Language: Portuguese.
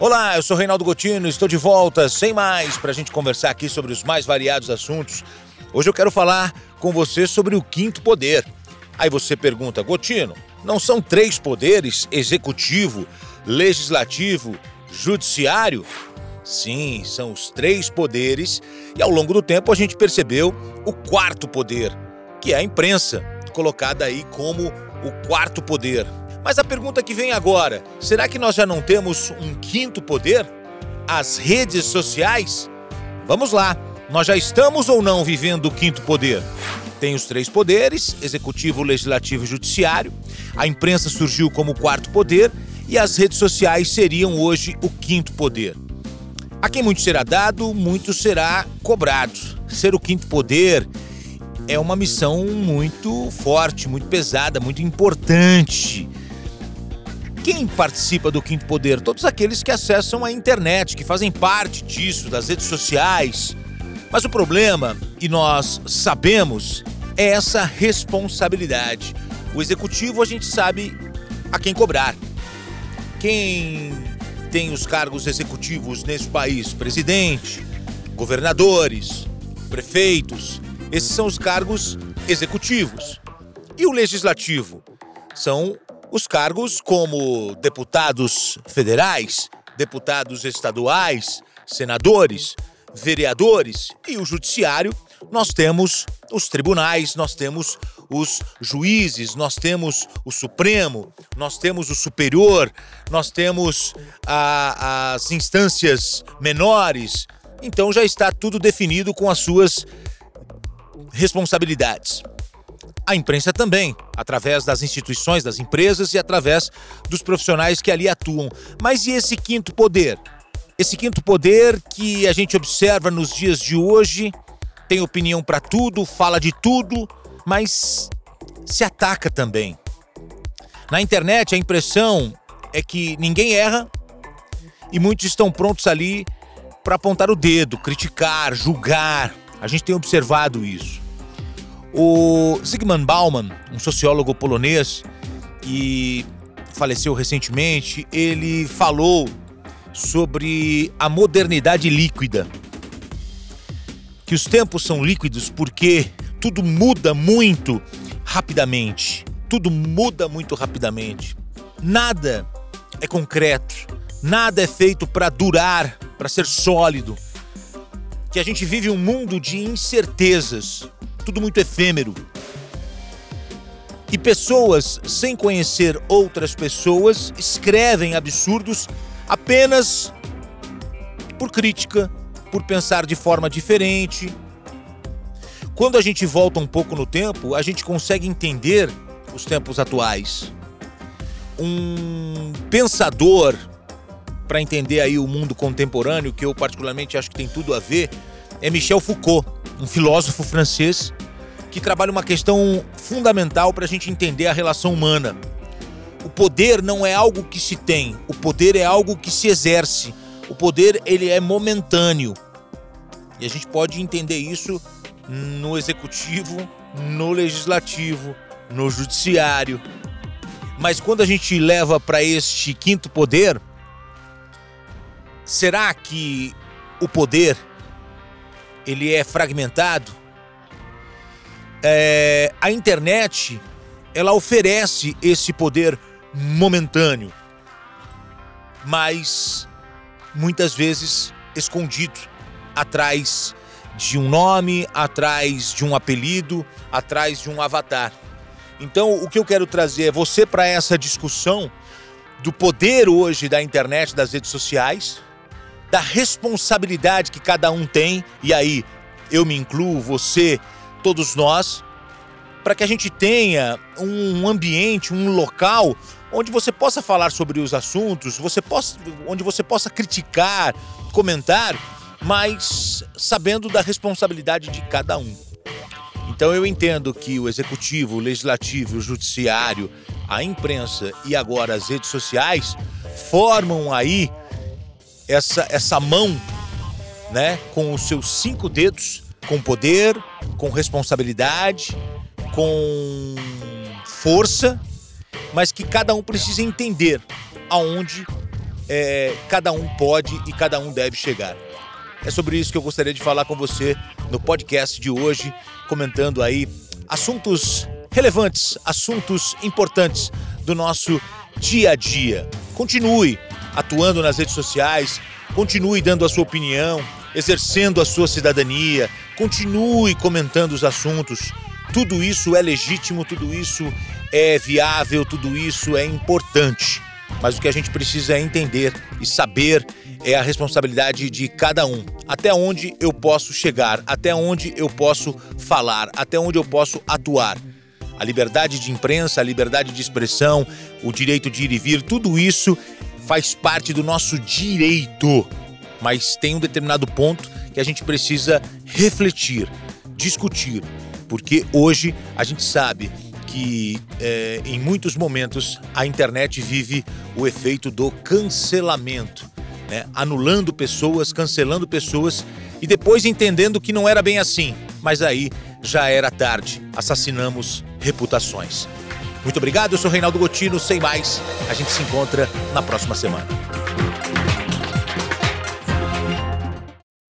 Olá, eu sou Reinaldo Gotino, estou de volta, sem mais, para a gente conversar aqui sobre os mais variados assuntos. Hoje eu quero falar com você sobre o quinto poder. Aí você pergunta, Gotino, não são três poderes, executivo, legislativo, judiciário? Sim, são os três poderes e ao longo do tempo a gente percebeu o quarto poder, que é a imprensa, colocada aí como o quarto poder. Mas a pergunta que vem agora: será que nós já não temos um quinto poder? As redes sociais? Vamos lá, nós já estamos ou não vivendo o quinto poder? Tem os três poderes: executivo, legislativo e judiciário. A imprensa surgiu como o quarto poder e as redes sociais seriam hoje o quinto poder. A quem muito será dado, muito será cobrado. Ser o quinto poder é uma missão muito forte, muito pesada, muito importante. Quem participa do Quinto Poder? Todos aqueles que acessam a internet, que fazem parte disso, das redes sociais. Mas o problema, e nós sabemos, é essa responsabilidade. O executivo a gente sabe a quem cobrar. Quem tem os cargos executivos nesse país? Presidente, governadores, prefeitos. Esses são os cargos executivos. E o legislativo? São os cargos como deputados federais, deputados estaduais, senadores, vereadores e o judiciário, nós temos os tribunais, nós temos os juízes, nós temos o Supremo, nós temos o Superior, nós temos a, as instâncias menores. Então já está tudo definido com as suas responsabilidades a imprensa também, através das instituições, das empresas e através dos profissionais que ali atuam. Mas e esse quinto poder? Esse quinto poder que a gente observa nos dias de hoje tem opinião para tudo, fala de tudo, mas se ataca também. Na internet, a impressão é que ninguém erra e muitos estão prontos ali para apontar o dedo, criticar, julgar. A gente tem observado isso. O Zygmunt Bauman, um sociólogo polonês que faleceu recentemente, ele falou sobre a modernidade líquida. Que os tempos são líquidos porque tudo muda muito rapidamente. Tudo muda muito rapidamente. Nada é concreto, nada é feito para durar, para ser sólido. Que a gente vive um mundo de incertezas, tudo muito efêmero. E pessoas, sem conhecer outras pessoas, escrevem absurdos apenas por crítica, por pensar de forma diferente. Quando a gente volta um pouco no tempo, a gente consegue entender os tempos atuais. Um pensador para entender aí o mundo contemporâneo, que eu particularmente acho que tem tudo a ver, é Michel Foucault um filósofo francês que trabalha uma questão fundamental para a gente entender a relação humana. O poder não é algo que se tem, o poder é algo que se exerce. O poder ele é momentâneo. E a gente pode entender isso no executivo, no legislativo, no judiciário. Mas quando a gente leva para este quinto poder, será que o poder ele é fragmentado. É, a internet ela oferece esse poder momentâneo, mas muitas vezes escondido atrás de um nome, atrás de um apelido, atrás de um avatar. Então, o que eu quero trazer é você para essa discussão do poder hoje da internet, das redes sociais, da responsabilidade que cada um tem, e aí eu me incluo, você, todos nós, para que a gente tenha um ambiente, um local onde você possa falar sobre os assuntos, você possa, onde você possa criticar, comentar, mas sabendo da responsabilidade de cada um. Então eu entendo que o executivo, o legislativo, o judiciário, a imprensa e agora as redes sociais formam aí essa, essa mão, né, com os seus cinco dedos, com poder, com responsabilidade, com força, mas que cada um precisa entender aonde é, cada um pode e cada um deve chegar. É sobre isso que eu gostaria de falar com você no podcast de hoje, comentando aí assuntos relevantes, assuntos importantes do nosso dia a dia. Continue atuando nas redes sociais, continue dando a sua opinião, exercendo a sua cidadania, continue comentando os assuntos. Tudo isso é legítimo, tudo isso é viável, tudo isso é importante. Mas o que a gente precisa é entender e saber é a responsabilidade de cada um. Até onde eu posso chegar, até onde eu posso falar, até onde eu posso atuar. A liberdade de imprensa, a liberdade de expressão, o direito de ir e vir, tudo isso faz parte do nosso direito. Mas tem um determinado ponto que a gente precisa refletir, discutir, porque hoje a gente sabe que é, em muitos momentos a internet vive o efeito do cancelamento, né? anulando pessoas, cancelando pessoas e depois entendendo que não era bem assim, mas aí já era tarde, assassinamos reputações. Muito obrigado, eu sou Reinaldo Gotino, sem mais, a gente se encontra na próxima semana.